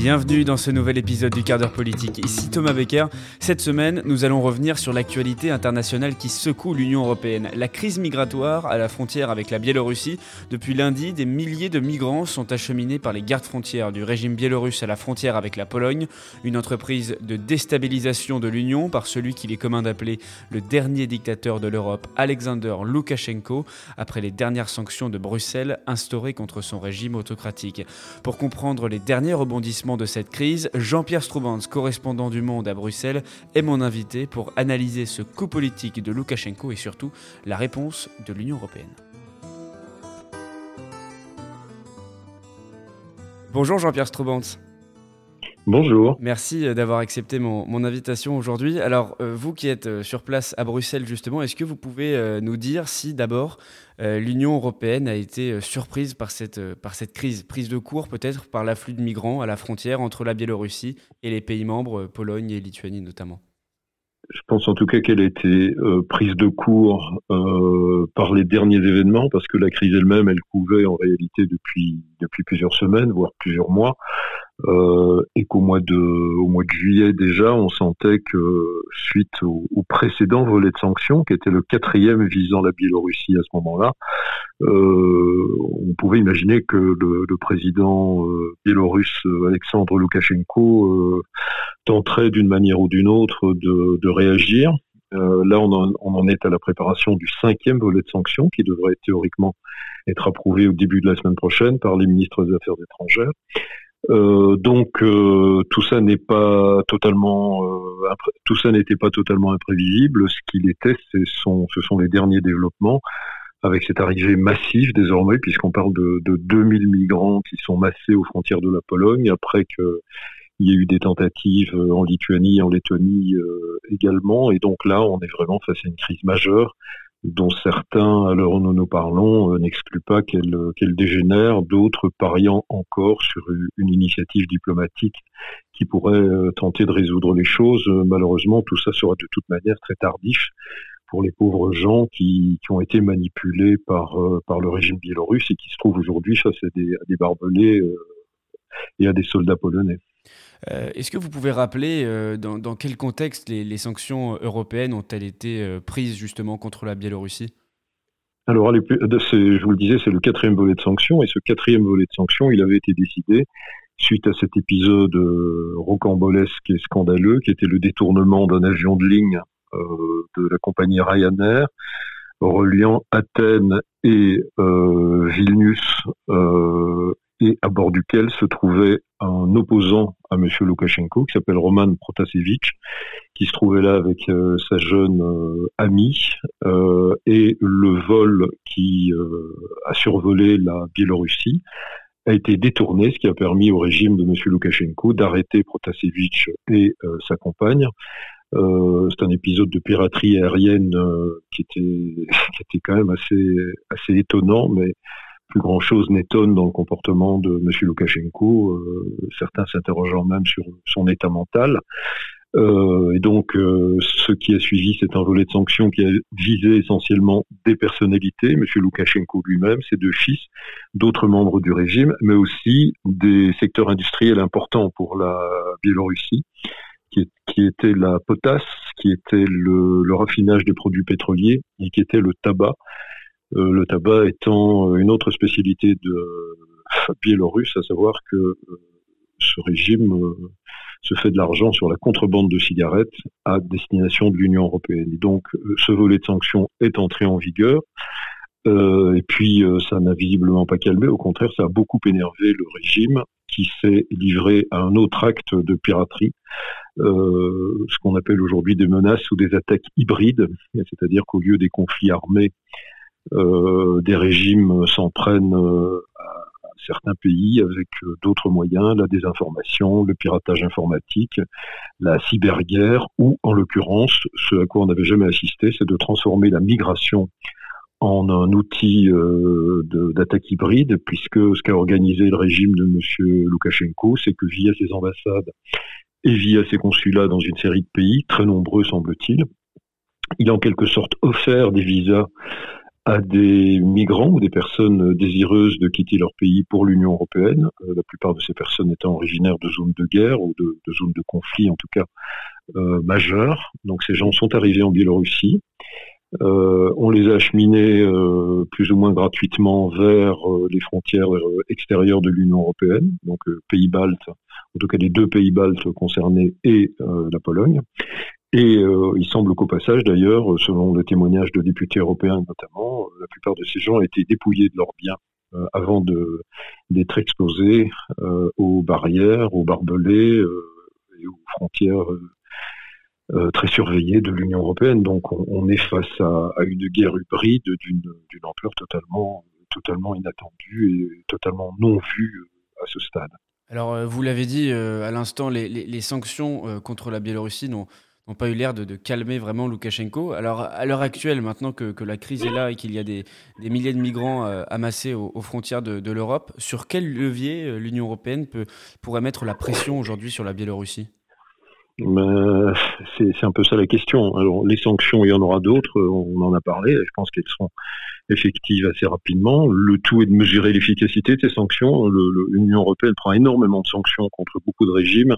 Bienvenue dans ce nouvel épisode du quart d'heure politique. Ici Thomas Becker. Cette semaine, nous allons revenir sur l'actualité internationale qui secoue l'Union européenne. La crise migratoire à la frontière avec la Biélorussie. Depuis lundi, des milliers de migrants sont acheminés par les gardes frontières du régime biélorusse à la frontière avec la Pologne. Une entreprise de déstabilisation de l'Union par celui qu'il est commun d'appeler le dernier dictateur de l'Europe, Alexander Loukachenko, après les dernières sanctions de Bruxelles instaurées contre son régime autocratique. Pour comprendre les derniers rebondissements de cette crise, Jean-Pierre Stroubans, correspondant du Monde à Bruxelles, est mon invité pour analyser ce coup politique de Loukachenko et surtout la réponse de l'Union européenne. Bonjour Jean-Pierre Stroubans. Bonjour. Merci euh, d'avoir accepté mon, invitation aujourd'hui. Alors, euh, vous qui êtes euh, sur place à Bruxelles, justement, est-ce que vous pouvez nous dire si d'abord l'Union européenne a été surprise par cette, par cette crise, prise de court peut-être par l'afflux de migrants à la frontière entre la Biélorussie et les pays membres, Pologne et Lituanie notamment je pense en tout cas qu'elle a été prise de court par les derniers événements, parce que la crise elle-même, elle couvait en réalité depuis, depuis plusieurs semaines, voire plusieurs mois. Euh, et qu'au mois de juillet déjà, on sentait que suite au, précédent volet de sanctions, qui était le quatrième visant la Biélorussie à ce moment-là, euh, on pouvait imaginer que le, président euh, biélorusse Alexandre Loukachenko tenterait d'une manière ou d'une autre de, réagir. là, on on en, est à la préparation du cinquième volet de sanctions qui devrait théoriquement être approuvé au début de la semaine prochaine par les ministres des Affaires étrangères. Euh, donc euh, tout ça n'est pas totalement, euh, tout ça n'était pas totalement imprévisible. Ce qu'il était, ce sont, ce sont les derniers développements avec cette arrivée massive désormais, puisqu'on parle de, de 2000 migrants qui sont massés aux frontières de la Pologne, après que il y a eu des tentatives en Lituanie, en Lettonie également, et donc là, on est vraiment face à une crise majeure dont certains, à l'heure où nous nous parlons, euh, n'excluent pas qu'elle qu'elle dégénère, d'autres pariant encore sur une initiative diplomatique qui pourrait euh, tenter de résoudre les choses. Euh, malheureusement, tout ça sera de toute manière très tardif pour les pauvres gens qui, qui ont été manipulés par, par le régime biélorusse et qui se trouvent aujourd'hui face à des, à des barbelés et à des soldats polonais. Euh, est-ce que vous pouvez rappeler euh, dans, quel contexte les, sanctions européennes ont-elles été euh, prises justement contre la Biélorussie? Alors, je vous le disais, c'est le quatrième volet de sanctions, et ce quatrième volet de sanctions, il avait été décidé suite à cet épisode rocambolesque et scandaleux, qui était le détournement d'un avion de ligne de la compagnie Ryanair, reliant Athènes et Vilnius et à bord duquel se trouvait un opposant à M. Loukachenko qui s'appelle Roman Protasevich, qui se trouvait là avec euh, sa jeune euh, amie, euh, et le vol qui a survolé la Biélorussie a été détourné, ce qui a permis au régime de M. Loukachenko d'arrêter Protasevich et sa compagne. c'est un épisode de piraterie aérienne qui était qui était quand même assez assez étonnant, mais plus grand chose n'étonne dans le comportement de M. Loukachenko, euh, certains s'interrogeant même sur son état mental. Euh, et donc, euh, ce qui a suivi, c'est un volet de sanctions qui a visé essentiellement des personnalités, M. Loukachenko lui-même, ses deux fils, d'autres membres du régime, mais aussi des secteurs industriels importants pour la Biélorussie, qui, qui était la potasse, qui était le, le raffinage des produits pétroliers et qui était le tabac. Euh, le tabac étant euh, une autre spécialité de euh, Biélorusse, à savoir que ce régime se fait de l'argent sur la contrebande de cigarettes à destination de l'Union européenne. Et donc, ce volet de sanctions est entré en vigueur. Et puis, ça n'a visiblement pas calmé. Au contraire, ça a beaucoup énervé le régime qui s'est livré à un autre acte de piraterie, ce qu'on appelle aujourd'hui des menaces ou des attaques hybrides. C'est-à-dire qu'au lieu des conflits armés des régimes s'en prennent euh, à certains pays avec euh, d'autres moyens, la désinformation, le piratage informatique, la cyberguerre, ou en l'occurrence, ce à quoi on n'avait jamais assisté, c'est de transformer la migration en un outil d'attaque hybride, puisque ce qu'a organisé le régime de M. Loukachenko, c'est que via ses ambassades et via ses consulats dans une série de pays, très nombreux semble-t-il, il a en quelque sorte offert des visas à des migrants ou des personnes désireuses de quitter leur pays pour l'Union européenne, euh, la plupart de ces personnes étant originaires de zones de guerre ou de, zones de conflit en tout cas euh, majeures. Donc ces gens sont arrivés en Biélorussie. Euh, on les a acheminés plus ou moins gratuitement vers les frontières extérieures de l'Union européenne, donc pays baltes, en tout cas les deux pays baltes concernés et la Pologne. Et euh, il semble qu'au passage, d'ailleurs, selon le témoignage de députés européens notamment, euh, la plupart de ces gens ont été dépouillés de leurs biens euh, avant d'être exposés aux barrières, aux barbelés et aux frontières très surveillées de l'Union européenne. Donc on, est face à, une guerre hybride d'une ampleur totalement, totalement inattendue et totalement non vue à ce stade. Alors, vous l'avez dit à l'instant, les, les, sanctions contre la Biélorussie n'ont n'ont pas eu l'air de, calmer vraiment Loukachenko. Alors, à l'heure actuelle, maintenant que, la crise est là et qu'il y a des, milliers de migrants euh, amassés aux, frontières de, l'Europe, sur quel levier euh, l'Union européenne pourrait mettre la pression aujourd'hui sur la Biélorussie? Ben, c'est un peu ça la question. Alors, les sanctions, il y en aura d'autres, on en a parlé, je pense qu'elles seront effectives assez rapidement. Le tout est de mesurer l'efficacité de ces sanctions. L'Union européenne prend énormément de sanctions contre beaucoup de régimes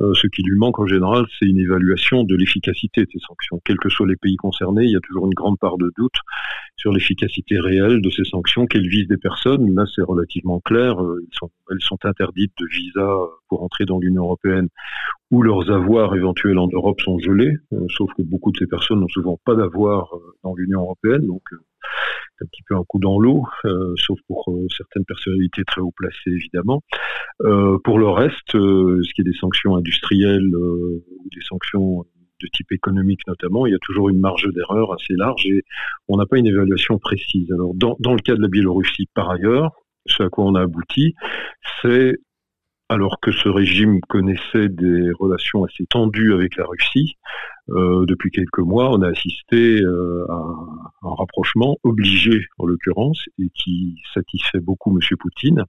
euh, ce qui lui manque en général, c'est une évaluation de l'efficacité de ces sanctions. Quels que soient les pays concernés, il y a toujours une grande part de doute sur l'efficacité réelle de ces sanctions, qu'elles visent des personnes. Là, c'est relativement clair. Euh, elles sont interdites de visa pour entrer dans l'Union européenne où leurs avoirs éventuels en Europe sont gelés, euh, sauf que beaucoup de ces personnes n'ont souvent pas d'avoir dans l'Union européenne. Donc, un petit peu un coup dans l'eau, euh, sauf pour euh, certaines personnalités très haut placées évidemment. Euh, pour le reste, ce qui est des sanctions industrielles ou des sanctions de type économique notamment, il y a toujours une marge d'erreur assez large et on n'a pas une évaluation précise. Alors dans, dans le cas de la Biélorussie, par ailleurs, ce à quoi on a abouti, c'est alors que ce régime connaissait des relations assez tendues avec la Russie, euh, depuis quelques mois, on a assisté euh, à un rapprochement obligé, en l'occurrence, et qui satisfait beaucoup M. Poutine,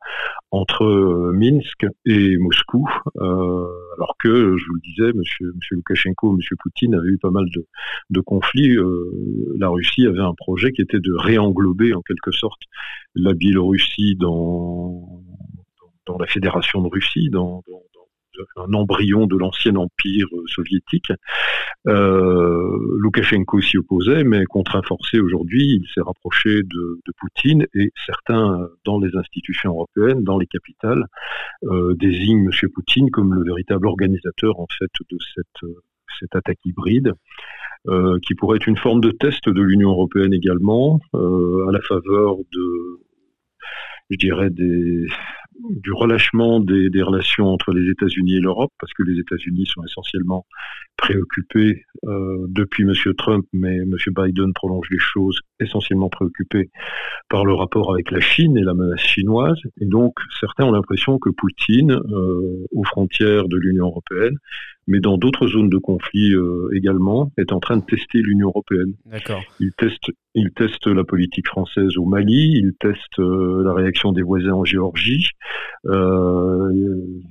entre euh, Minsk et Moscou, alors que, je vous le disais, M. Monsieur, monsieur M. Poutine avaient eu pas mal de conflits. la Russie avait un projet qui était de réenglober, en quelque sorte, la Biélorussie dans dans la Fédération de Russie, dans, un embryon de l'ancien empire euh, soviétique. Euh, Loukachenko s'y opposait, mais contraint forcé aujourd'hui, il s'est rapproché de, Poutine et certains dans les institutions européennes, dans les capitales, euh, désignent M. Poutine comme le véritable organisateur en fait de cette, cette attaque hybride. qui pourrait être une forme de test de l'Union européenne également, à la faveur de, je dirais, du relâchement des, relations entre les États-Unis et l'Europe, parce que les États-Unis sont essentiellement préoccupés euh, depuis M. Trump, mais M. Biden prolonge les choses, essentiellement préoccupés par le rapport avec la Chine et la menace chinoise. Et donc, certains ont l'impression que Poutine, euh, aux frontières de l'Union européenne, mais dans d'autres zones de conflit euh, également, est en train de tester l'Union européenne. Il teste, il teste la politique française au Mali, il teste euh, la réaction des voisins en Géorgie. Euh,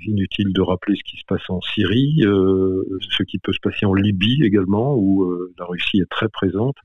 inutile de rappeler ce qui se passe en Syrie, ce qui peut se passer en Libye également, où la Russie est très présente.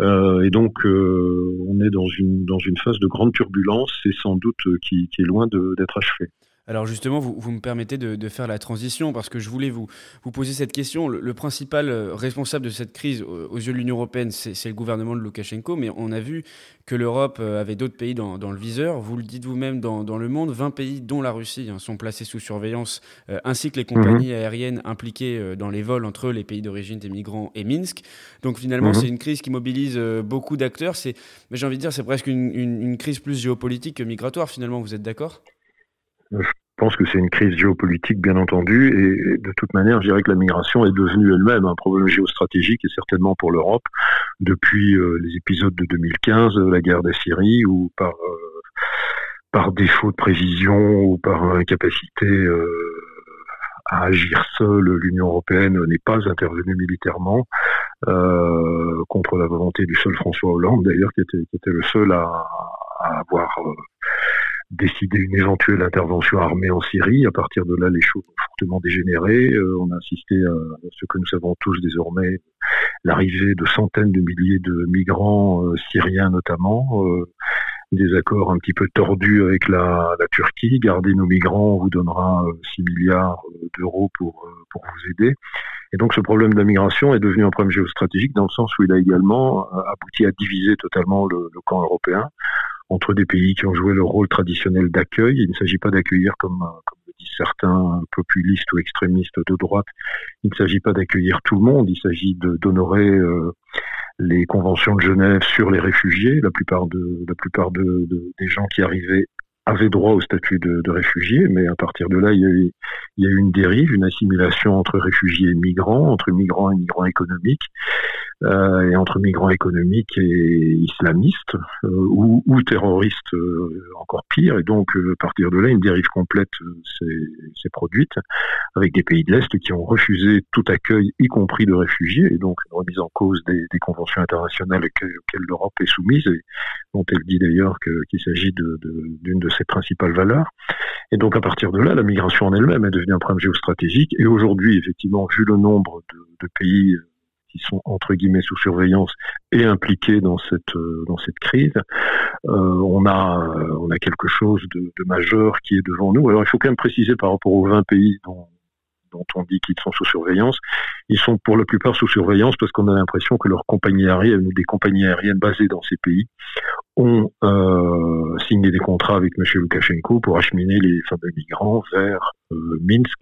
et donc, on est dans une, dans une phase de grande turbulence et sans doute qui est loin d'être achevée. Alors justement, vous, me permettez de, faire la transition parce que je voulais vous, vous poser cette question. Le, principal euh, responsable de cette crise aux yeux de l'Union européenne, c'est le gouvernement de Loukachenko, mais on a vu que l'Europe euh, avait d'autres pays dans, le viseur. Vous le dites vous-même dans, le monde, 20 pays, dont la Russie, hein, sont placés sous surveillance, euh, ainsi que les compagnies mhm. aériennes impliquées dans les vols entre les pays d'origine des migrants et Minsk. Donc finalement, mhm. c'est une crise qui mobilise beaucoup d'acteurs. Mais j'ai envie de dire, c'est presque une, une crise plus géopolitique que migratoire, finalement, vous êtes d'accord? Je pense que c'est une crise géopolitique, bien entendu, et de toute manière, je dirais que la migration est devenue elle-même un problème géostratégique, et certainement pour l'Europe, depuis euh, les épisodes de 2015, la guerre de Syrie, ou par, euh, par défaut de prévision, ou par incapacité euh, à agir seule, l'Union européenne n'est pas intervenue militairement contre la volonté du seul François Hollande, d'ailleurs, qui était, le seul à avoir décidé une éventuelle intervention armée en Syrie. À partir de là, les choses ont fortement dégénéré. on a assisté à ce que nous savons tous désormais, l'arrivée de centaines de milliers de migrants syriens notamment, des accords un petit peu tordus avec la, Turquie. Garder nos migrants, on vous donnera 6 euh, milliards euh, d'euros pour, euh, vous aider. Et donc ce problème de la migration est devenu un problème géostratégique dans le sens où il a également abouti à diviser totalement le, le camp européen entre des pays qui ont joué le rôle traditionnel d'accueil. Il ne s'agit pas d'accueillir comme, comme le disent certains populistes ou extrémistes de droite. Il ne s'agit pas d'accueillir tout le monde. Il s'agit d'honorer euh, les conventions de Genève sur les réfugiés. La plupart, de, la plupart de, des gens qui arrivaient avaient droit au statut de, de réfugiés, mais à partir de là, il y, a eu, une dérive, une assimilation entre réfugiés et migrants, entre migrants et migrants économiques, euh, et entre migrants économiques et islamistes, euh, ou, terroristes euh, encore pire. Et donc, à partir de là, une dérive complète s'est produite, avec des pays de l'Est qui ont refusé tout accueil, y compris de réfugiés, et donc une remise en cause des, conventions internationales auxquelles l'Europe est soumise, et dont elle dit d'ailleurs qu'il s'agit d'une de, de, ses principales valeurs. Et donc, à partir de là, la migration en elle-même est devenue un problème géostratégique, et aujourd'hui, effectivement, vu le nombre de, pays qui sont entre guillemets sous surveillance et impliqués dans cette euh, dans cette crise. Euh, on a on a quelque chose de, majeur qui est devant nous. Alors il faut quand même préciser par rapport aux 20 pays dont dont on dit qu'ils sont sous surveillance, ils sont pour la plupart sous surveillance parce qu'on a l'impression que leurs compagnies aériennes ou des compagnies aériennes basées dans ces pays ont euh, signé des contrats avec M. Loukachenko pour acheminer les fameux migrants vers euh, Minsk.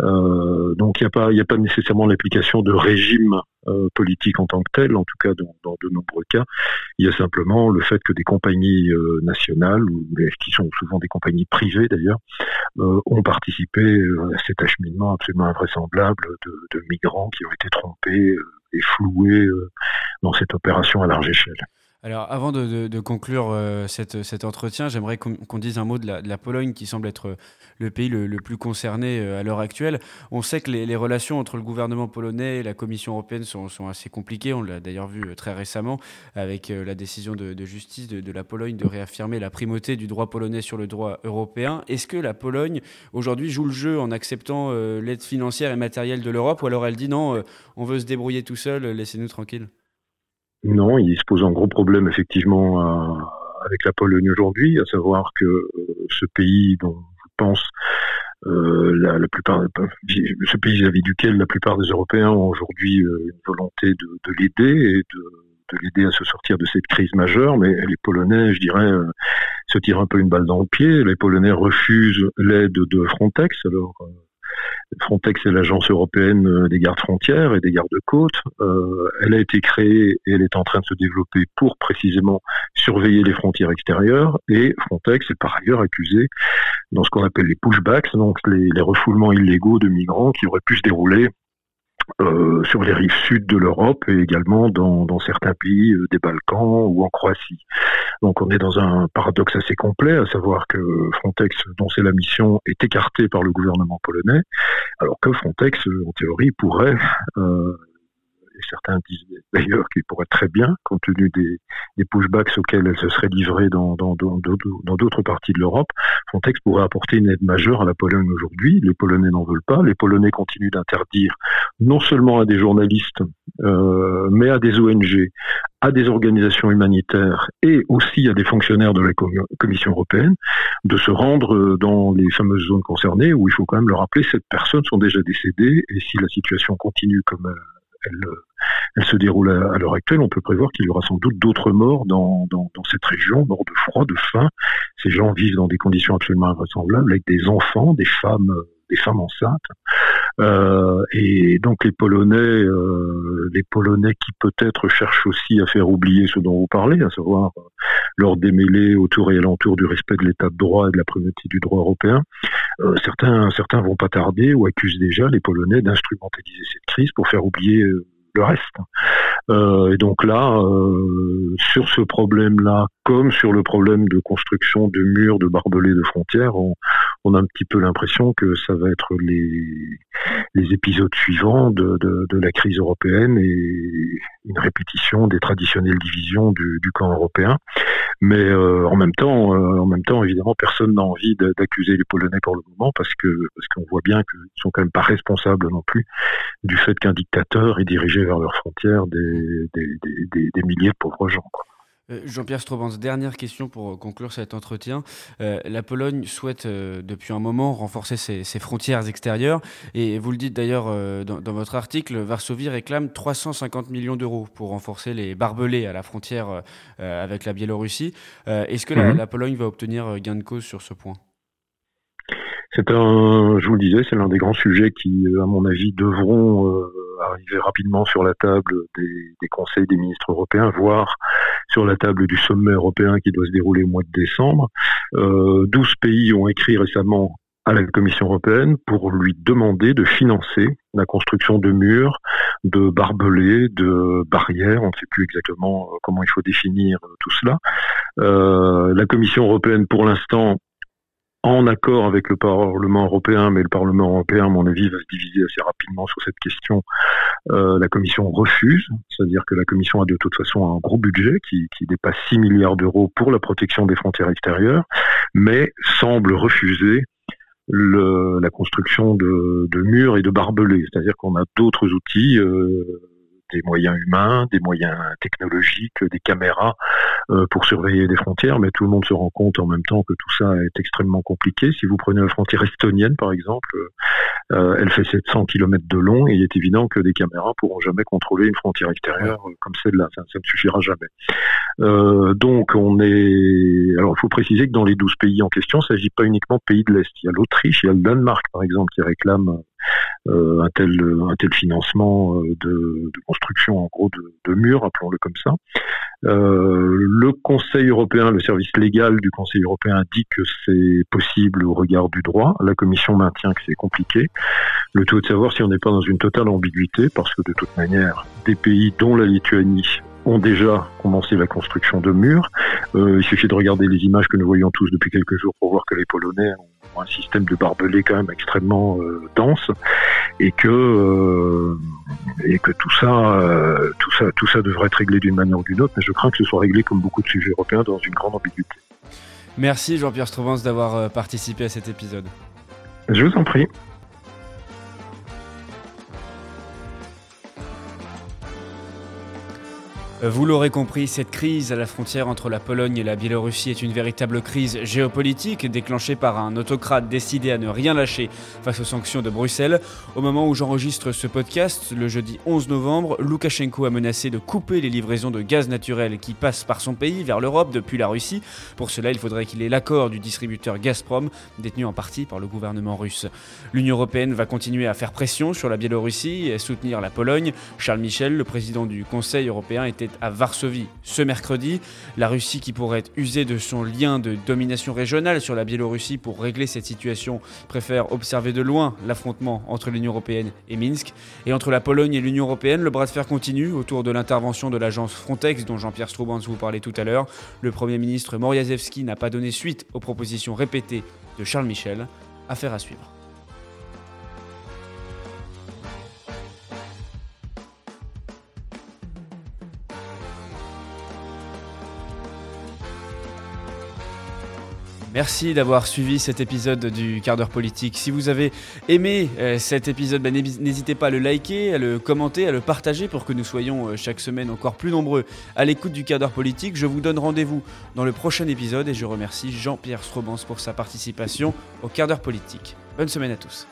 Euh, donc il n'y a, pas, a pas nécessairement l'application de régime euh, politique en tant que tel, en tout cas dans, dans, de nombreux cas. Il y a simplement le fait que des compagnies euh, nationales, ou qui sont souvent des compagnies privées d'ailleurs, euh, ont participé à cet acheminement absolument invraisemblable de, de migrants qui ont été trompés et floués dans cette opération à large échelle. Alors, avant de, conclure euh, cet entretien, j'aimerais qu'on dise un mot de la, Pologne, qui semble être le pays le, plus concerné euh, à l'heure actuelle. On sait que les, relations entre le gouvernement polonais et la Commission européenne sont, assez compliquées. On l'a d'ailleurs vu euh, très récemment avec la décision de, justice de, la Pologne de réaffirmer la primauté du droit polonais sur le droit européen. Est-ce que la Pologne, aujourd'hui, joue le jeu en acceptant l'aide financière et matérielle de l'Europe, ou alors elle dit non, on veut se débrouiller tout seul, laissez-nous tranquilles? Non, il se pose un gros problème effectivement euh, avec la Pologne aujourd'hui, à savoir que euh, ce pays dont je pense euh, la, plupart, ce pays vis-à-vis duquel la plupart des Européens ont aujourd'hui une volonté de, de l'aider et de, de l'aider à se sortir de cette crise majeure, mais les Polonais, je dirais, se tirent un peu une balle dans le pied. Les Polonais refusent l'aide de Frontex. Alors, Frontex est l'agence européenne euh, des gardes frontières et des gardes-côtes. Euh, elle a été créée et elle est en train de se développer pour précisément surveiller les frontières extérieures. Et Frontex est par ailleurs accusé dans ce qu'on appelle les pushbacks, donc les refoulements illégaux de migrants qui auraient pu se dérouler euh, sur les rives sud de l'Europe et également dans, certains pays euh, des Balkans ou en Croatie. Donc on est dans un paradoxe assez complet, à savoir que Frontex, dont c'est la mission, est écarté par le gouvernement polonais, alors que Frontex, en théorie, pourrait euh, certains disent d'ailleurs qu'il pourrait très bien, compte tenu des, pushbacks auxquels elle se serait livrée dans, d'autres parties de l'Europe, Frontex pourrait apporter une aide majeure à la Pologne aujourd'hui. Les Polonais n'en veulent pas. Les Polonais continuent d'interdire non seulement à des journalistes, euh, mais à des ONG, à des organisations humanitaires et aussi à des fonctionnaires de la Commission européenne de se rendre dans les fameuses zones concernées où il faut quand même le rappeler, ces personnes sont déjà décédées et si la situation continue comme euh, elle, elle se déroule à, l'heure actuelle, on peut prévoir qu'il y aura sans doute d'autres morts dans, dans, cette région, morts de froid, de faim. Ces gens vivent dans des conditions absolument invraisemblables, avec des enfants, des femmes, des femmes enceintes. Euh, et donc les Polonais, euh, les Polonais qui peut-être cherchent aussi à faire oublier ce dont vous parlez, à savoir euh, leur démêler autour et alentour du respect de l'état de droit et de la primauté du droit européen, euh, certains, vont pas tarder ou accusent déjà les Polonais d'instrumentaliser cette crise pour faire oublier euh, le reste. Euh, et donc là, sur ce problème-là, comme sur le problème de construction de murs, de barbelés de frontières, on, a un petit peu l'impression que ça va être les, épisodes suivants de, la crise européenne et une répétition des traditionnelles divisions du camp européen. Mais en même temps, en même temps, évidemment, personne n'a envie d'accuser les Polonais pour le moment parce que parce qu'on voit bien qu'ils sont quand même pas responsables non plus du fait qu'un dictateur ait dirigé vers leurs frontières des, des, des, milliers de pauvres gens. Euh, Jean-Pierre Strobans, dernière question pour conclure cet entretien. Euh, la Pologne souhaite euh, depuis un moment renforcer ses, frontières extérieures et vous le dites d'ailleurs dans, votre article, Varsovie réclame 350 millions d'euros pour renforcer les barbelés à la frontière avec la Biélorussie. Est-ce que la, mhm. la, Pologne va obtenir gain de cause sur ce point? C'est un, je vous le disais, c'est l'un des grands sujets qui, à mon avis, devront arriver rapidement sur la table des, conseils des ministres européens, voire sur la table du sommet européen qui doit se dérouler au mois de décembre. Euh, 12 pays ont écrit récemment à la Commission européenne pour lui demander de financer la construction de murs, de barbelés, de barrières, on ne sait plus exactement euh, comment il faut définir tout cela. Euh, la Commission européenne, pour l'instant, en accord avec le Parlement européen, mais le Parlement européen, à mon avis, va se diviser assez rapidement sur cette question. Euh, la Commission refuse, c'est-à-dire que la Commission a de toute façon un gros budget qui, dépasse 6 milliards d'euros pour la protection des frontières extérieures, mais semble refuser la construction de, murs et de barbelés. C'est-à-dire qu'on a d'autres outils. Euh, des moyens humains, des moyens technologiques, des caméras pour surveiller des frontières, mais tout le monde se rend compte en même temps que tout ça est extrêmement compliqué. Si vous prenez la frontière estonienne, par exemple, euh, elle fait 700 km de long et il est évident que des caméras pourront jamais contrôler une frontière extérieure comme celle-là. Ça, ça, ne suffira jamais. Euh, donc, on est. Alors, il faut préciser que dans les 12 pays en question, il ne s'agit pas uniquement de pays de l'Est. Il y a l'Autriche, il y a le Danemark, par exemple, qui réclame euh, un, tel, un tel financement euh, de, construction en gros de, de murs, appelons-le comme ça. Euh, le Conseil européen, le service légal du Conseil européen dit que c'est possible au regard du droit. La Commission maintient que c'est compliqué. Le tout est de savoir si on n'est pas dans une totale ambiguïté, parce que de toute manière, des pays dont la Lituanie ont déjà commencé la construction de murs. Euh, il suffit de regarder les images que nous voyons tous depuis quelques jours pour voir que les Polonais ont un système de barbelés quand même extrêmement euh, dense et que euh, et que tout ça tout ça tout ça devrait être réglé d'une manière ou d'une autre mais je crains que ce soit réglé comme beaucoup de sujets européens dans une grande ambiguïté. Merci Jean-Pierre Strovance d'avoir participé à cet épisode. Je vous en prie. Vous l'aurez compris, cette crise à la frontière entre la Pologne et la Biélorussie est une véritable crise géopolitique déclenchée par un autocrate décidé à ne rien lâcher face aux sanctions de Bruxelles. Au moment où j'enregistre ce podcast, le jeudi 11 novembre, Loukachenko a menacé de couper les livraisons de gaz naturel qui passent par son pays vers l'Europe depuis la Russie. Pour cela, il faudrait qu'il ait l'accord du distributeur Gazprom, détenu en partie par le gouvernement russe. L'Union européenne va continuer à faire pression sur la Biélorussie et soutenir la Pologne. Charles Michel, le président du Conseil européen, était à Varsovie ce mercredi. La Russie qui pourrait user de son lien de domination régionale sur la Biélorussie pour régler cette situation préfère observer de loin l'affrontement entre l'Union européenne et Minsk. Et entre la Pologne et l'Union européenne, le bras de fer continue autour de l'intervention de l'agence Frontex dont Jean-Pierre Stroubans vous parlait tout à l'heure. Le Premier ministre Moriazewski n'a pas donné suite aux propositions répétées de Charles Michel. Affaire à suivre. Merci d'avoir suivi cet épisode du quart d'heure politique. Si vous avez aimé euh, cet épisode, bah, n'hésitez pas à le liker, à le commenter, à le partager pour que nous soyons euh, chaque semaine encore plus nombreux à l'écoute du quart d'heure politique. Je vous donne rendez-vous dans le prochain épisode et je remercie Jean-Pierre Strobans pour sa participation au quart d'heure politique. Bonne semaine à tous.